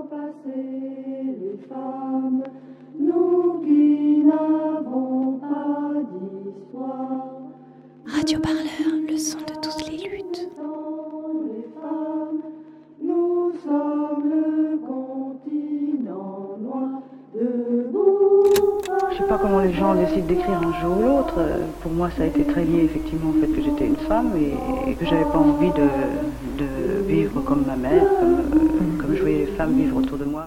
temps passé, les femmes, nous qui n'avons pas d'histoire. Radio Parleur, le son de toutes les luttes. Gens décident d'écrire un jour ou l'autre. Pour moi, ça a été très lié effectivement au fait que j'étais une femme et, et que j'avais pas envie de, de vivre comme ma mère, comme, euh, comme je voyais les femmes vivre autour de moi.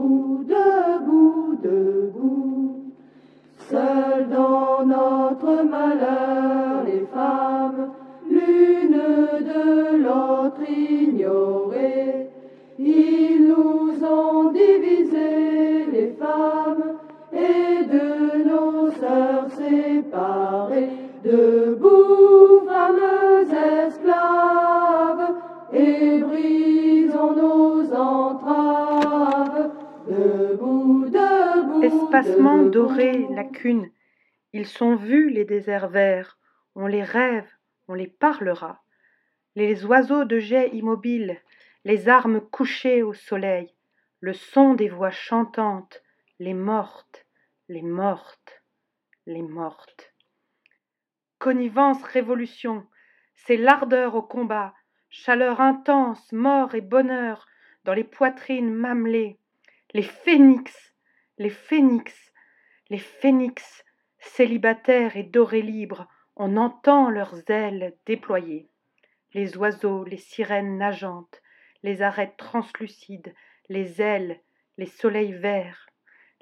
Debout, debout, debout. Seules dans notre malheur, les femmes, l'une de l'autre ignorées. Ils nous ont divisés, Espacement doré, lacune. Ils sont vus, les déserts verts. On les rêve, on les parlera. Les oiseaux de jet immobiles, les armes couchées au soleil, le son des voix chantantes, les mortes, les mortes, les mortes. Connivence, révolution, c'est l'ardeur au combat, chaleur intense, mort et bonheur dans les poitrines mamelées, les phénix, les phénix, les phénix, célibataires et dorés libres, on entend leurs ailes déployées. Les oiseaux, les sirènes nageantes, les arêtes translucides, les ailes, les soleils verts,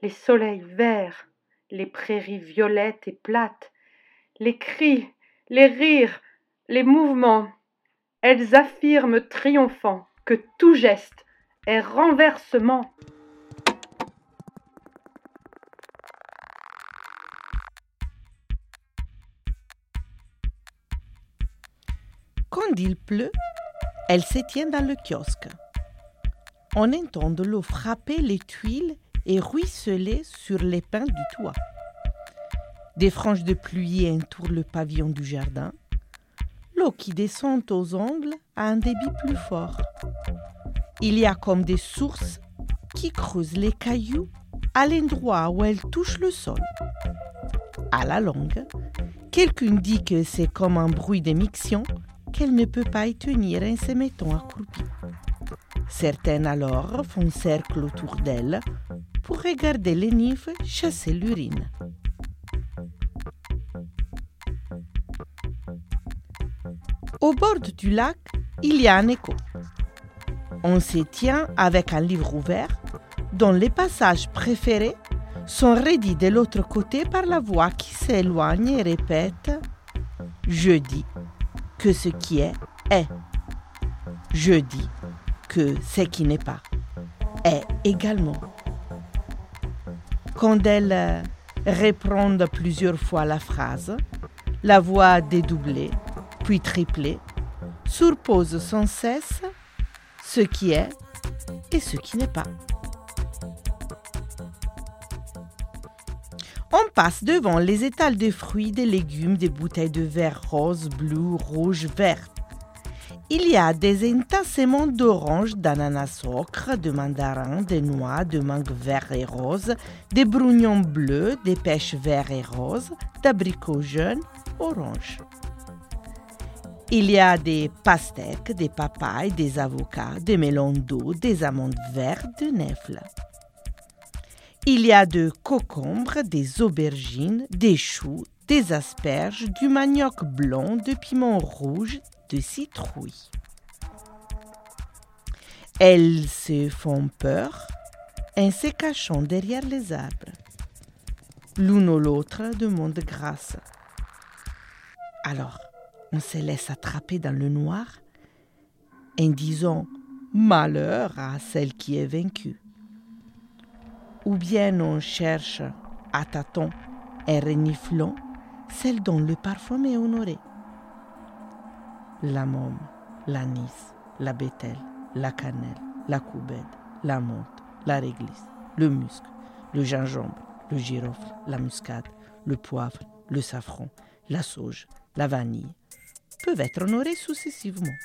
les soleils verts, les prairies violettes et plates, les cris, les rires, les mouvements, elles affirment triomphant que tout geste est renversement. Il pleut, elle se tient dans le kiosque. On entend de l'eau frapper les tuiles et ruisseler sur les pins du toit. Des franges de pluie entourent le pavillon du jardin. L'eau qui descend aux ongles a un débit plus fort. Il y a comme des sources qui creusent les cailloux à l'endroit où elles touchent le sol. À la longue, quelqu'un dit que c'est comme un bruit d'émiction qu'elle ne peut pas y tenir en se mettant accroupie. Certaines alors font cercle autour d'elle pour regarder les nymphes chasser l'urine. Au bord du lac, il y a un écho. On se tient avec un livre ouvert dont les passages préférés sont redits de l'autre côté par la voix qui s'éloigne et répète ⁇ Je dis que ce qui est est. Je dis que ce qui n'est pas est également. Quand elle euh, reprend plusieurs fois la phrase, la voix dédoublée, puis triplée, surpose sans cesse ce qui est et ce qui n'est pas. On passe devant les étals de fruits, de légumes, des bouteilles de verre rose, bleu, rouge, vert. Il y a des entassements d'oranges, d'ananas ocre, de mandarins, de noix, de mangue vert et rose, des brugnons bleus, des pêches verts et roses, d'abricots jaunes, orange. Il y a des pastèques, des papayes, des avocats, des melons d'eau, des amandes vertes, de nèfles. Il y a de cocombres, des aubergines, des choux, des asperges, du manioc blanc, de piment rouge, de citrouilles. Elles se font peur en se cachant derrière les arbres. L'une ou l'autre demande grâce. Alors, on se laisse attraper dans le noir en disant malheur à celle qui est vaincue. Ou bien on cherche à tâtons et reniflant celle dont le parfum est honoré. La môme, l'anis, la bételle, la cannelle, la coubette, la menthe, la réglisse, le musc, le gingembre, le girofle, la muscade, le poivre, le safran, la sauge, la vanille, peuvent être honorés successivement.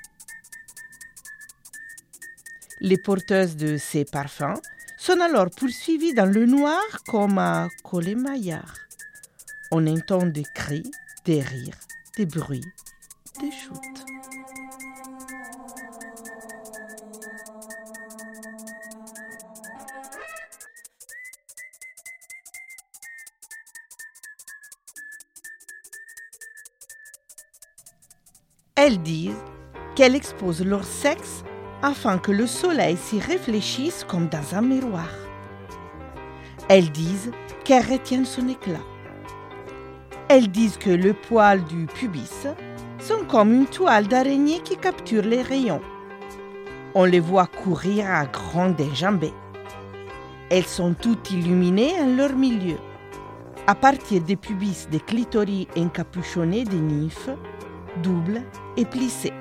Les porteuses de ces parfums sont alors poursuivies dans le noir comme à Colemaillard. On entend des cris, des rires, des bruits, des chutes. Elles disent qu'elles exposent leur sexe afin que le soleil s'y réfléchisse comme dans un miroir. Elles disent qu'elles retiennent son éclat. Elles disent que le poil du pubis sont comme une toile d'araignée qui capture les rayons. On les voit courir à grandes enjambées. Elles sont toutes illuminées en leur milieu. À partir des pubis des clitoris encapuchonnés des nymphes, doubles et plissés.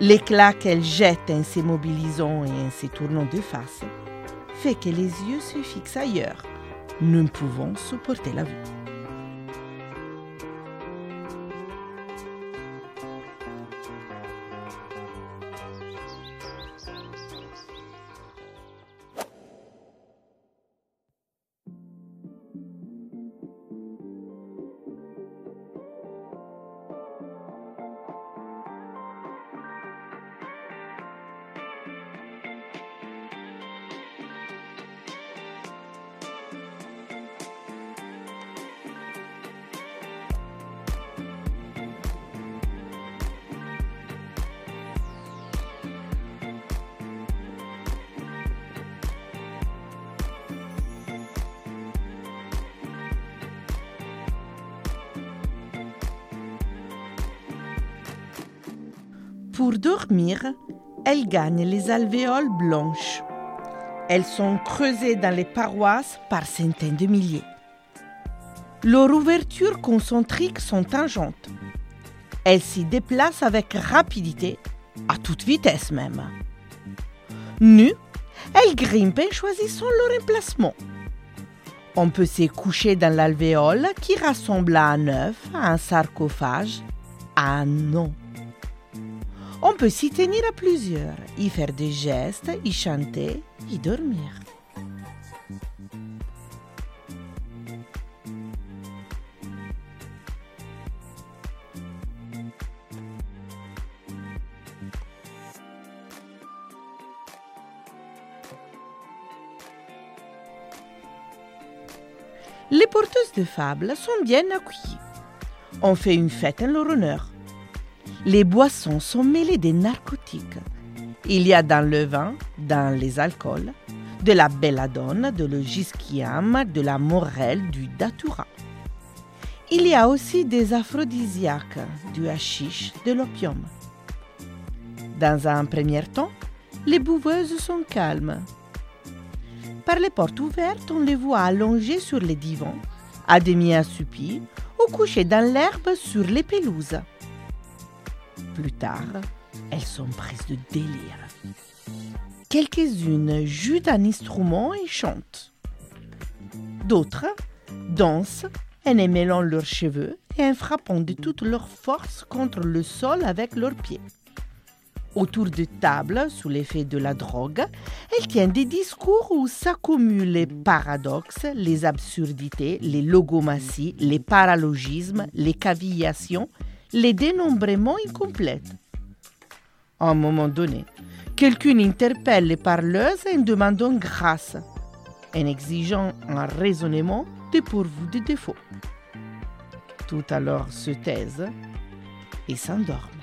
L'éclat qu'elle jette en s'immobilisant et en se tournant de face fait que les yeux se fixent ailleurs, ne pouvant supporter la vue. Pour dormir, elles gagnent les alvéoles blanches. Elles sont creusées dans les paroisses par centaines de milliers. Leurs ouvertures concentriques sont tangentes. Elles s'y déplacent avec rapidité, à toute vitesse même. Nues, elles grimpent en choisissant leur emplacement. On peut s'y coucher dans l'alvéole qui ressemble à un œuf, à un sarcophage, à un nom. On peut s'y tenir à plusieurs, y faire des gestes, y chanter, y dormir. Les porteuses de fables sont bien accueillies. On fait une fête en leur honneur. Les boissons sont mêlées des narcotiques. Il y a dans le vin, dans les alcools, de la belladone, de le gisquiam, de la morelle, du datura. Il y a aussi des aphrodisiaques, du hashish, de l'opium. Dans un premier temps, les bouveuses sont calmes. Par les portes ouvertes, on les voit allongées sur les divans, à demi assoupis ou couchées dans l'herbe sur les pelouses. Plus tard, elles sont prises de délire. Quelques-unes jouent d'un instrument et chantent. D'autres dansent en émêlant leurs cheveux et en frappant de toute leur force contre le sol avec leurs pieds. Autour de tables, sous l'effet de la drogue, elles tiennent des discours où s'accumulent les paradoxes, les absurdités, les logomaties, les paralogismes, les cavillations, les dénombrements incomplets. À un moment donné, quelqu'un interpelle les parleuses en demandant grâce, en exigeant un raisonnement dépourvu de défauts. Tout alors se taisent et s'endorment.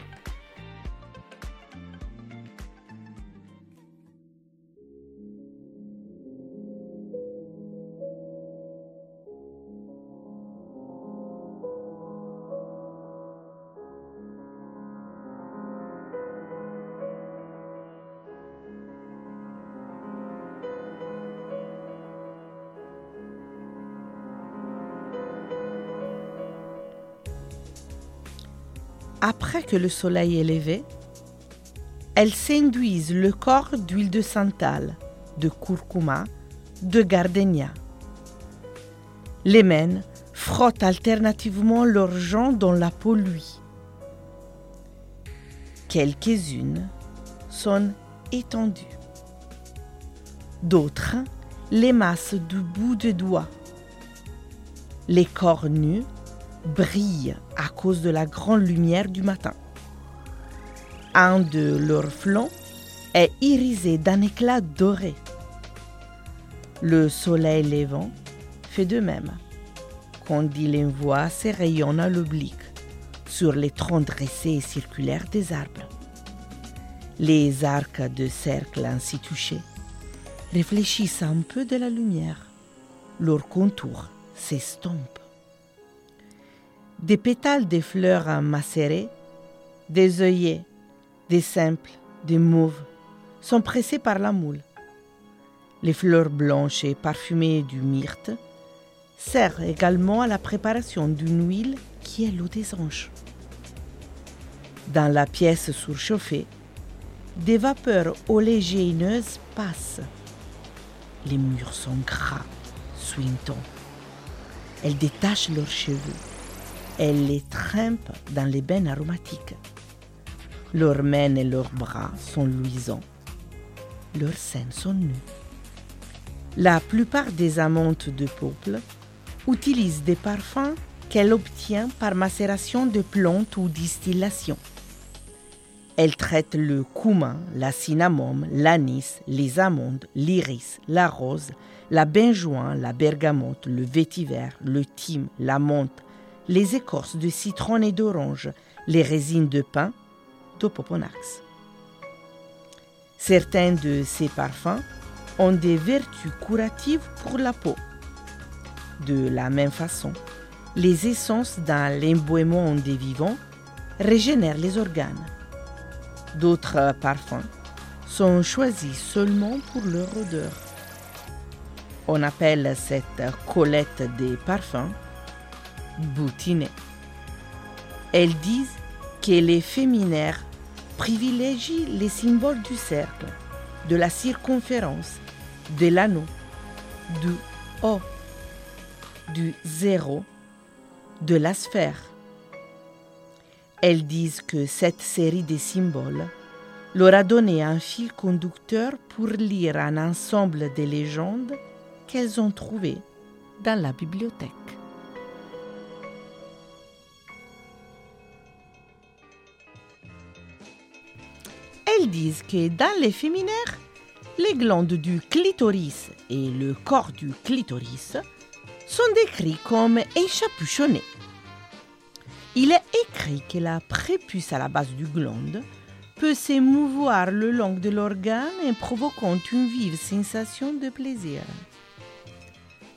Après que le soleil est levé, elles s'induisent le corps d'huile de santal, de curcuma, de gardenia. Les mènes frottent alternativement leurs jambes dans la peau lui. Quelques-unes sont étendues. D'autres les massent du bout de doigt. Les corps nus brillent à cause de la grande lumière du matin. Un de leurs flancs est irisé d'un éclat doré. Le soleil levant fait de même quand il envoie ses rayons à l'oblique sur les troncs dressés et circulaires des arbres. Les arcs de cercle ainsi touchés réfléchissent un peu de la lumière. Leur contour s'estompe. Des pétales de fleurs macérées, des œillets, des simples, des mauves sont pressés par la moule. Les fleurs blanches et parfumées du myrte servent également à la préparation d'une huile qui est l'eau des anges. Dans la pièce surchauffée, des vapeurs oléagineuses passent. Les murs sont gras, suintants. Elles détachent leurs cheveux. Elles les trempent dans les bains aromatiques. Leurs mains et leurs bras sont luisants. Leurs seins sont nus. La plupart des amantes de peuple utilisent des parfums qu'elle obtient par macération de plantes ou distillation. Elle traite le cumin, la cinnamome, l'anis, les amandes, l'iris, la rose, la benjoin, la bergamote, le vétiver, le thym, la menthe, les écorces de citron et d'orange, les résines de pin, d'opoponax. Certains de ces parfums ont des vertus curatives pour la peau. De la même façon, les essences dans l'emboiement des vivants régénèrent les organes. D'autres parfums sont choisis seulement pour leur odeur. On appelle cette collecte des parfums boutinée. Elles disent que les féminaires privilégient les symboles du cercle, de la circonférence, de l'anneau, du O, du zéro, de la sphère. Elles disent que cette série de symboles leur a donné un fil conducteur pour lire un ensemble de légendes qu'elles ont trouvées dans la bibliothèque. Elles disent que dans les féminaires, les glandes du clitoris et le corps du clitoris sont décrits comme encapuchonnés. Il est écrit que la prépuce à la base du glande peut s'émouvoir le long de l'organe en provoquant une vive sensation de plaisir.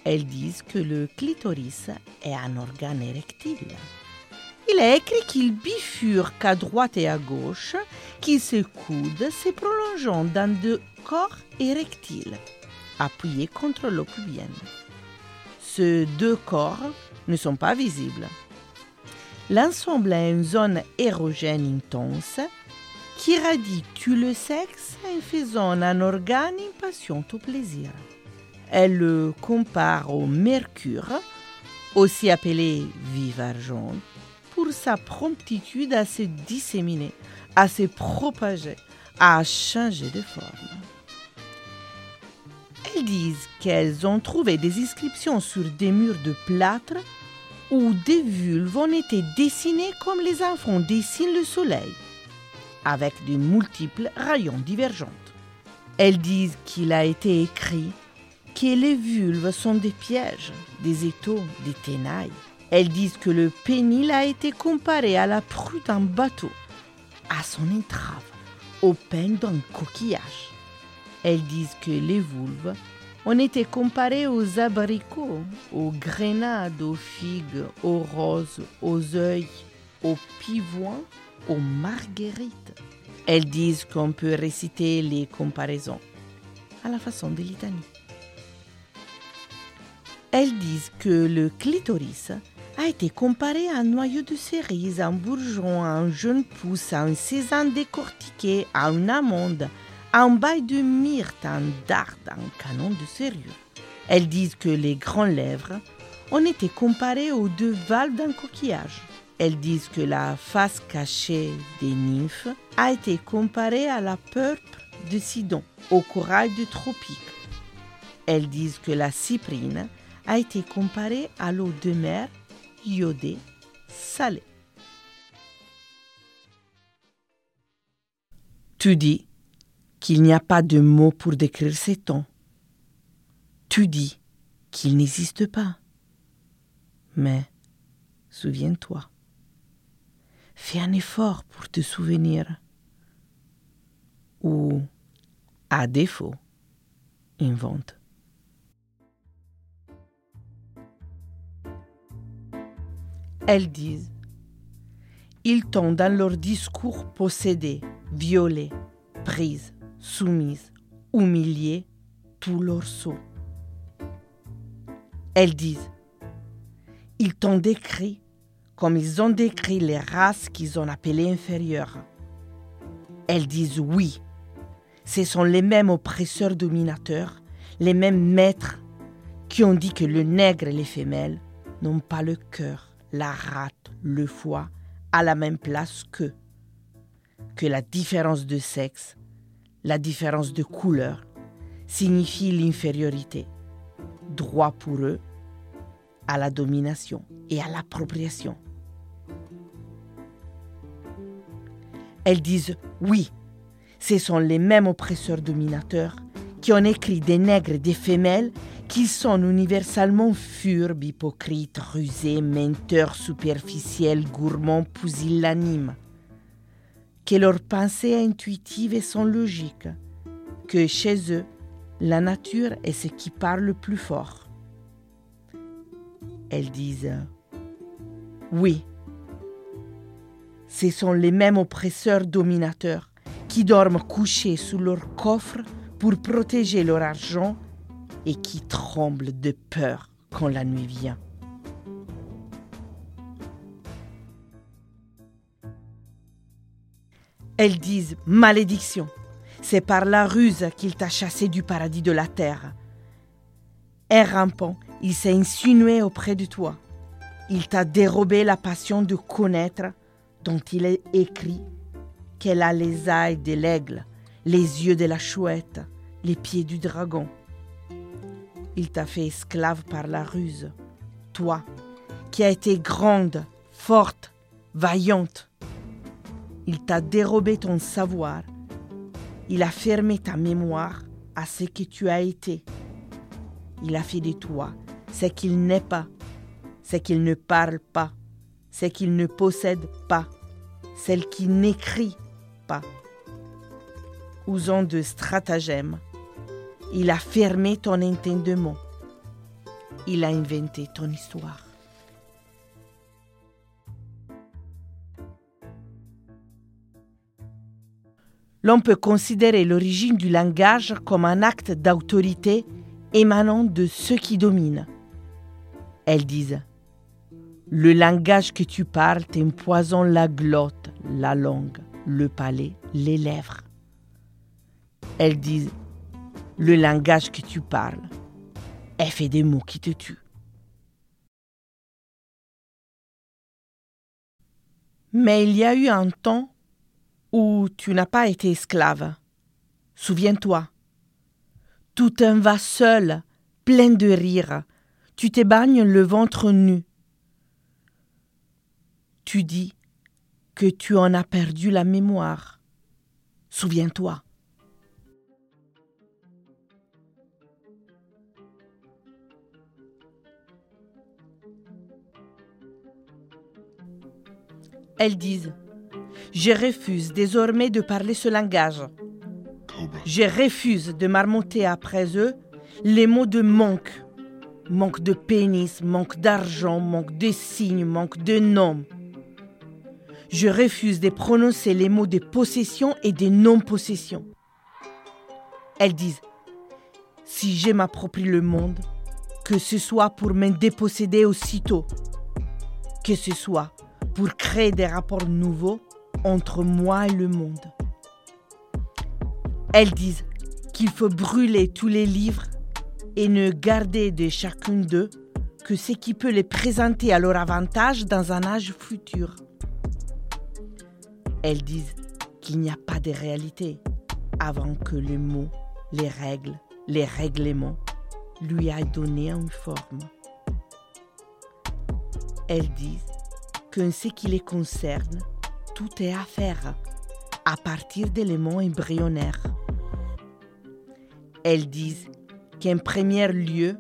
Elles disent que le clitoris est un organe érectile. Il est écrit qu'il bifurque à droite et à gauche, qu'il se coude, se prolongeant dans deux corps érectiles, appuyés contre l'eau pubienne. Ces deux corps ne sont pas visibles. L'ensemble a une zone érogène intense qui radie tout le sexe en faisant un organe impatient au plaisir. Elle le compare au mercure, aussi appelé vive pour sa promptitude à se disséminer, à se propager, à changer de forme. Elles disent qu'elles ont trouvé des inscriptions sur des murs de plâtre où des vulves ont été dessinées comme les enfants dessinent le soleil, avec de multiples rayons divergents. Elles disent qu'il a été écrit que les vulves sont des pièges, des étaux, des tenailles. Elles disent que le pénil a été comparé à la proue d'un bateau, à son entrave, au pain d'un coquillage. Elles disent que les vulves ont été comparées aux abricots, aux grenades, aux figues, aux roses, aux œils, aux pivoins, aux marguerites. Elles disent qu'on peut réciter les comparaisons à la façon des litanies. Elles disent que le clitoris a été comparé à un noyau de cerise, un bourgeon, un jeune pousse, à un sésame décortiqué, à une amande, un bail de myrte, un dard, un canon de sérieux. Elles disent que les grands lèvres ont été comparées aux deux valves d'un coquillage. Elles disent que la face cachée des nymphes a été comparée à la purple de Sidon, au corail du tropique. Elles disent que la cyprine a été comparée à l'eau de mer iodée salée. Tu dis qu'il n'y a pas de mots pour décrire ces tons. Tu dis qu'il n'existe pas. Mais souviens-toi. Fais un effort pour te souvenir. Ou, à défaut, invente. Elles disent Ils t'ont dans leur discours possédé, violé, prise, soumise, humilié, tout leur saut. Elles disent Ils t'ont décrit comme ils ont décrit les races qu'ils ont appelées inférieures. Elles disent oui. Ce sont les mêmes oppresseurs dominateurs, les mêmes maîtres qui ont dit que le nègre et les femelles n'ont pas le cœur, la rate, le foie à la même place qu'eux. Que la différence de sexe, la différence de couleur, signifie l'infériorité. Droit pour eux à la domination et à l'appropriation. Elles disent oui, ce sont les mêmes oppresseurs dominateurs qui ont écrit des nègres et des femelles qu'ils sont universellement furbes, hypocrites, rusés, menteurs superficiels, gourmands, pusillanimes, que leurs pensées intuitives et sans logique, que chez eux, la nature est ce qui parle le plus fort. Elles disent oui, ce sont les mêmes oppresseurs dominateurs qui dorment couchés sous leur coffre pour protéger leur argent et qui tremblent de peur quand la nuit vient. Elles disent malédiction. C'est par la ruse qu'il t'a chassé du paradis de la terre. Et rampant, il s'est insinué auprès de toi. Il t'a dérobé la passion de connaître dont il est écrit qu'elle a les ailes de l'aigle, les yeux de la chouette, les pieds du dragon. Il t'a fait esclave par la ruse, toi, qui as été grande, forte, vaillante. Il t'a dérobé ton savoir, il a fermé ta mémoire à ce que tu as été. Il a fait de toi ce qu'il n'est pas, ce qu'il ne parle pas, ce qu'il ne possède pas celle qui n'écrit pas. Usant de stratagèmes, il a fermé ton entendement. Il a inventé ton histoire. L'on peut considérer l'origine du langage comme un acte d'autorité émanant de ceux qui dominent. Elles disent le langage que tu parles t'empoisonne la glotte, la langue, le palais, les lèvres. Elles disent Le langage que tu parles est fait des mots qui te tuent. Mais il y a eu un temps où tu n'as pas été esclave. Souviens-toi. Tout un va seul, plein de rire. Tu t'ébagnes le ventre nu tu dis que tu en as perdu la mémoire. Souviens-toi. Elles disent Je refuse désormais de parler ce langage. Je refuse de marmotter après eux les mots de manque. Manque de pénis, manque d'argent, manque de signes, manque de noms je refuse de prononcer les mots de possession et de non-possession. Elles disent, si je m'approprie le monde, que ce soit pour me déposséder aussitôt. que ce soit pour créer des rapports nouveaux entre moi et le monde. Elles disent qu'il faut brûler tous les livres et ne garder de chacune d'eux que ce qui peut les présenter à leur avantage dans un âge futur. Elles disent qu'il n'y a pas de réalité avant que les mots, les règles, les règlements lui aient donné une forme. Elles disent ce qui les concerne, tout est à faire à partir d'éléments embryonnaires. Elles disent qu'en premier lieu,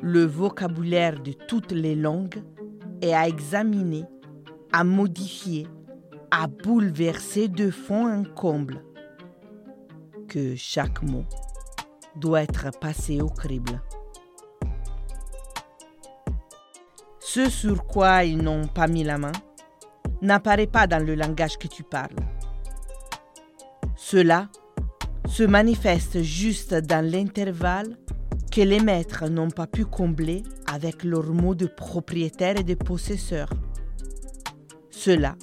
le vocabulaire de toutes les langues est à examiner, à modifier, à bouleverser de fond en comble, que chaque mot doit être passé au crible. Ce sur quoi ils n'ont pas mis la main n'apparaît pas dans le langage que tu parles. Cela se manifeste juste dans l'intervalle que les maîtres n'ont pas pu combler avec leurs mots de propriétaire et de possesseur. Cela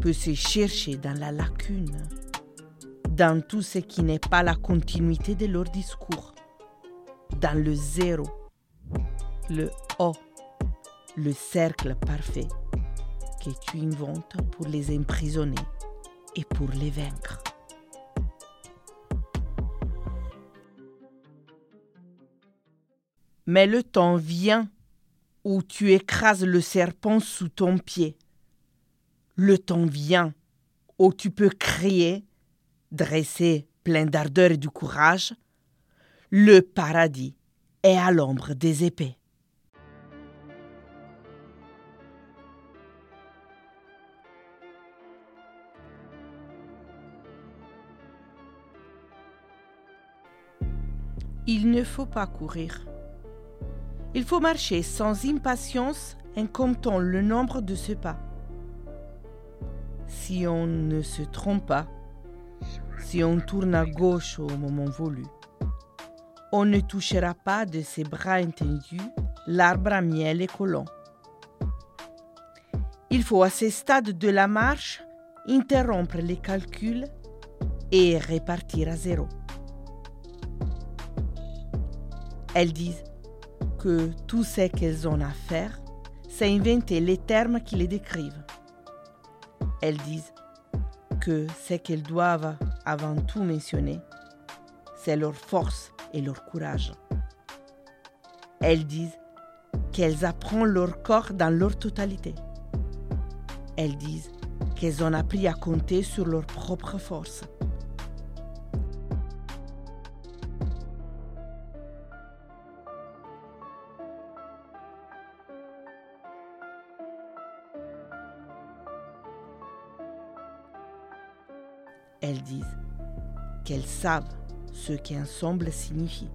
peut se chercher dans la lacune, dans tout ce qui n'est pas la continuité de leur discours, dans le zéro, le O, le cercle parfait que tu inventes pour les emprisonner et pour les vaincre. Mais le temps vient où tu écrases le serpent sous ton pied. Le temps vient où tu peux crier, dressé plein d'ardeur et de courage, le paradis est à l'ombre des épées. Il ne faut pas courir. Il faut marcher sans impatience en comptant le nombre de ce pas. Si on ne se trompe pas, si on tourne à gauche au moment voulu, on ne touchera pas de ses bras étendus l'arbre à miel et collant. Il faut à ce stade de la marche interrompre les calculs et repartir à zéro. Elles disent que tout ce qu'elles ont à faire, c'est inventer les termes qui les décrivent. Elles disent que ce qu'elles doivent avant tout mentionner, c'est leur force et leur courage. Elles disent qu'elles apprennent leur corps dans leur totalité. Elles disent qu'elles ont appris à compter sur leur propre force. Elles disent qu'elles savent ce qu'ensemble signifie.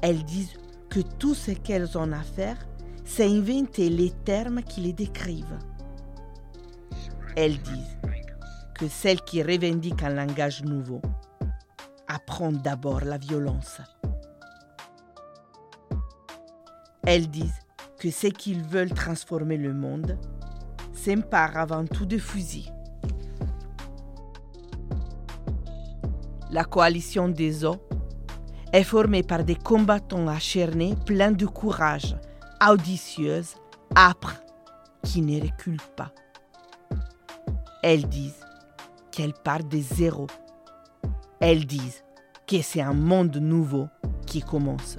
Elles disent que tout ce qu'elles ont à faire, c'est inventer les termes qui les décrivent. Elles disent que celles qui revendiquent un langage nouveau apprennent d'abord la violence. Elles disent que ceux qui veulent transformer le monde s'emparent avant tout de fusils. La coalition des eaux est formée par des combattants acharnés pleins de courage, audicieuses, âpres, qui ne reculent pas. Elles disent qu'elles partent de zéro. Elles disent que c'est un monde nouveau qui commence.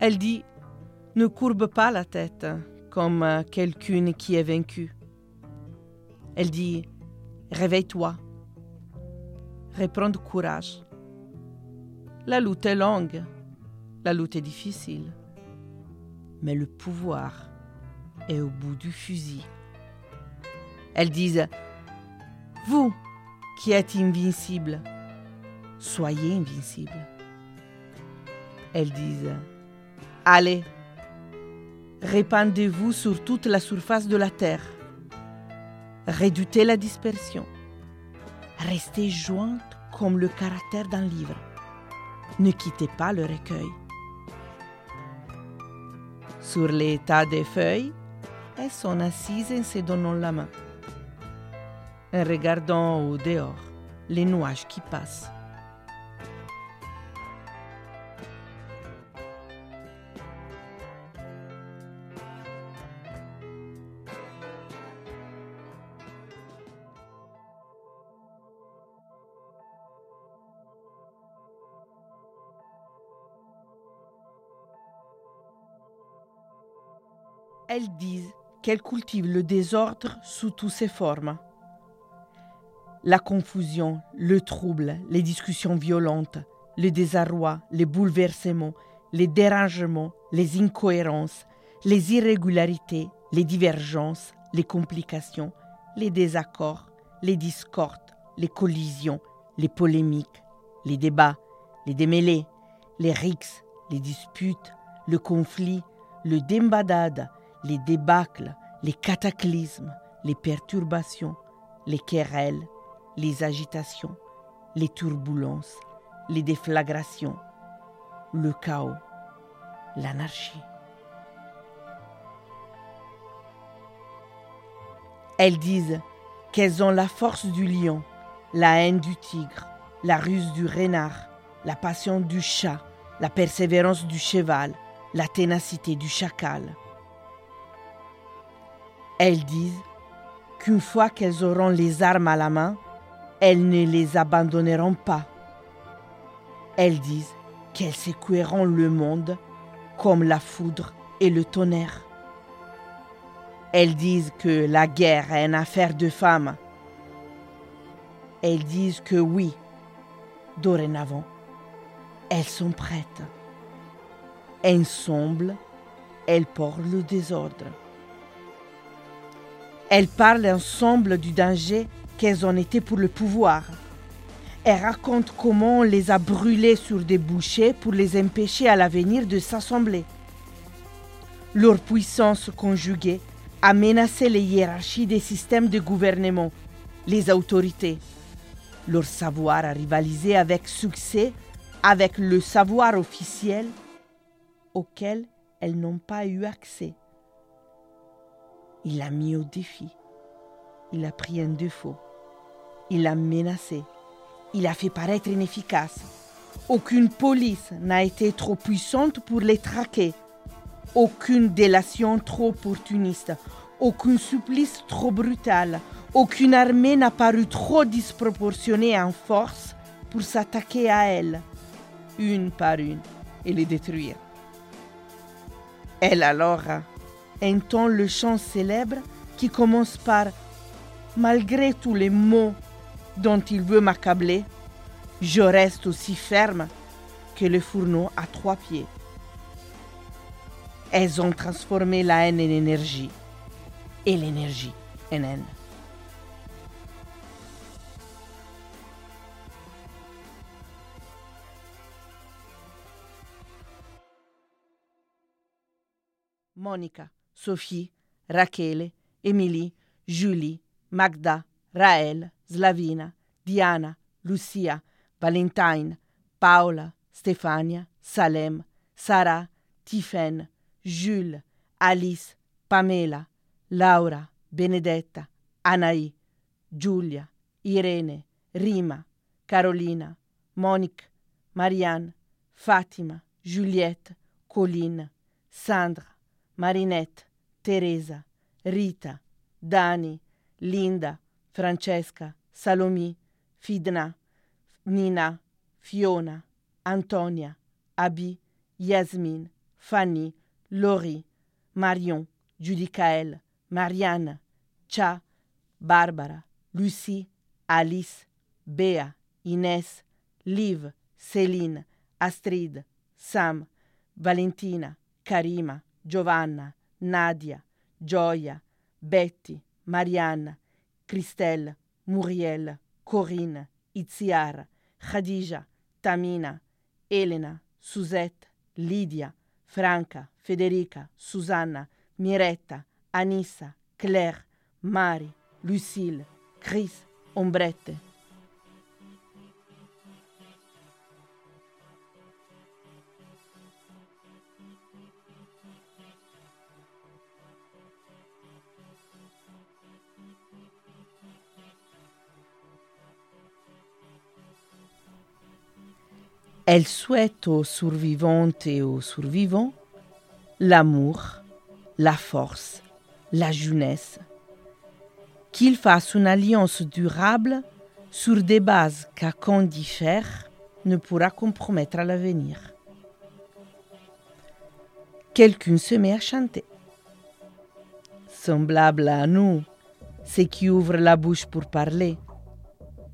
Elle dit Ne courbe pas la tête comme quelqu'une qui est vaincue. Elle dit Réveille-toi. Reprends courage. La lutte est longue. La lutte est difficile. mais le pouvoir est au bout du fusil. Elles disent Vous qui êtes invincible, soyez invincible. Elles disent Allez, répandez-vous sur toute la surface de la terre. Réduitez la dispersion. Restez jointes comme le caractère d'un livre. Ne quittez pas le recueil. Sur les tas de feuilles, elles sont assises en se donnant la main, en regardant au dehors les nuages qui passent. Elles disent qu'elles cultivent le désordre sous toutes ses formes. La confusion, le trouble, les discussions violentes, le désarroi, les bouleversements, les dérangements, les incohérences, les irrégularités, les divergences, les complications, les désaccords, les discordes, les collisions, les polémiques, les débats, les démêlés, les rixes, les disputes, le conflit, le dembadade, les débâcles, les cataclysmes, les perturbations, les querelles, les agitations, les turbulences, les déflagrations, le chaos, l'anarchie. Elles disent qu'elles ont la force du lion, la haine du tigre, la ruse du renard, la passion du chat, la persévérance du cheval, la ténacité du chacal. Elles disent qu'une fois qu'elles auront les armes à la main, elles ne les abandonneront pas. Elles disent qu'elles secoueront le monde comme la foudre et le tonnerre. Elles disent que la guerre est une affaire de femmes. Elles disent que oui, dorénavant, elles sont prêtes. Ensemble, elles portent le désordre. Elles parlent ensemble du danger qu'elles ont été pour le pouvoir. Elles racontent comment on les a brûlées sur des bouchers pour les empêcher à l'avenir de s'assembler. Leur puissance conjuguée a menacé les hiérarchies des systèmes de gouvernement, les autorités. Leur savoir a rivalisé avec succès avec le savoir officiel auquel elles n'ont pas eu accès. Il l'a mis au défi. Il a pris un défaut. Il l'a menacé. Il a fait paraître inefficace. Aucune police n'a été trop puissante pour les traquer. Aucune délation trop opportuniste. Aucun supplice trop brutal. Aucune armée n'a paru trop disproportionnée en force pour s'attaquer à elle, une par une, et les détruire. Elle alors entend le chant célèbre qui commence par Malgré tous les mots dont il veut m'accabler, je reste aussi ferme que le fourneau à trois pieds. Elles ont transformé la haine en énergie et l'énergie en haine. Monica, Sophie, Rachele, Émilie, Julie, Magda, Raël, Slavina, Diana, Lucia, Valentine, Paola, Stefania, Salem, Sarah, Tiffen, Jules, Alice, Pamela, Laura, Benedetta, Anaï, Giulia, Irene, Rima, Carolina, Monique, Marianne, Fatima, Juliette, Colline, Sandra, Marinette, Teresa, Rita, Dani, Linda, Francesca, Salomì, Fidna, Nina, Fiona, Antonia, Abi, Yasmine, Fanny, Laurie, Marion, Judicaël, Marianne, Cha, Barbara, Lucie, Alice, Béa, Inès, Liv, Céline, Astrid, Sam, Valentina, Karima, Giovanna, Nadia, Gioia, Betty, Marianne, Christelle, Muriel, Corinne, Itziar, Khadija, Tamina, Elena, Suzette, Lydia, Franca, Federica, Susanna, Miretta, Anissa, Claire, Mari, Lucille, Chris, Ombrette. Elle souhaite aux survivantes et aux survivants l'amour, la force, la jeunesse, qu'ils fassent une alliance durable sur des bases qu'aucun diffère ne pourra compromettre à l'avenir. Quelqu'un se met à chanter. Semblable à nous, ceux qui ouvrent la bouche pour parler.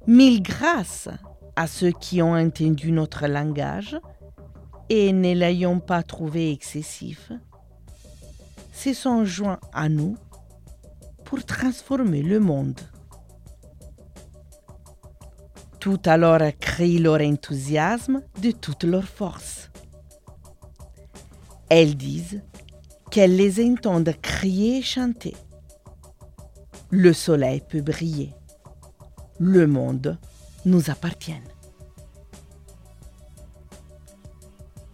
Mille grâces à ceux qui ont entendu notre langage et ne l'ayant pas trouvé excessif, se sont joints à nous pour transformer le monde. Tout alors crient leur enthousiasme de toute leur force. Elles disent qu'elles les entendent crier et chanter. Le soleil peut briller. Le monde nous appartiennent.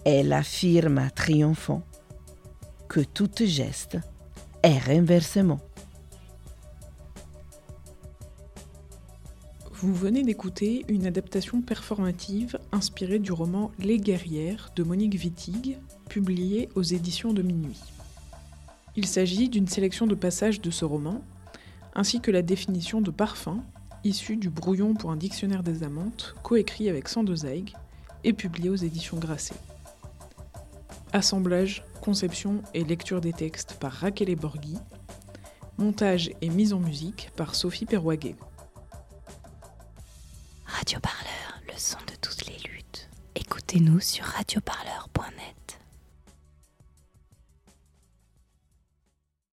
Elle affirme triomphant que tout geste est renversement. Vous venez d'écouter une adaptation performative inspirée du roman Les guerrières de Monique Wittig, publié aux éditions de Minuit. Il s'agit d'une sélection de passages de ce roman, ainsi que la définition de parfum issu du brouillon pour un dictionnaire des amantes, coécrit avec Sandozeig et publié aux éditions Grasset. Assemblage, conception et lecture des textes par Raquel Borghi. Montage et mise en musique par Sophie Perwaguet. Radio Parleur, le son de toutes les luttes. Écoutez-nous sur radioparleur.net.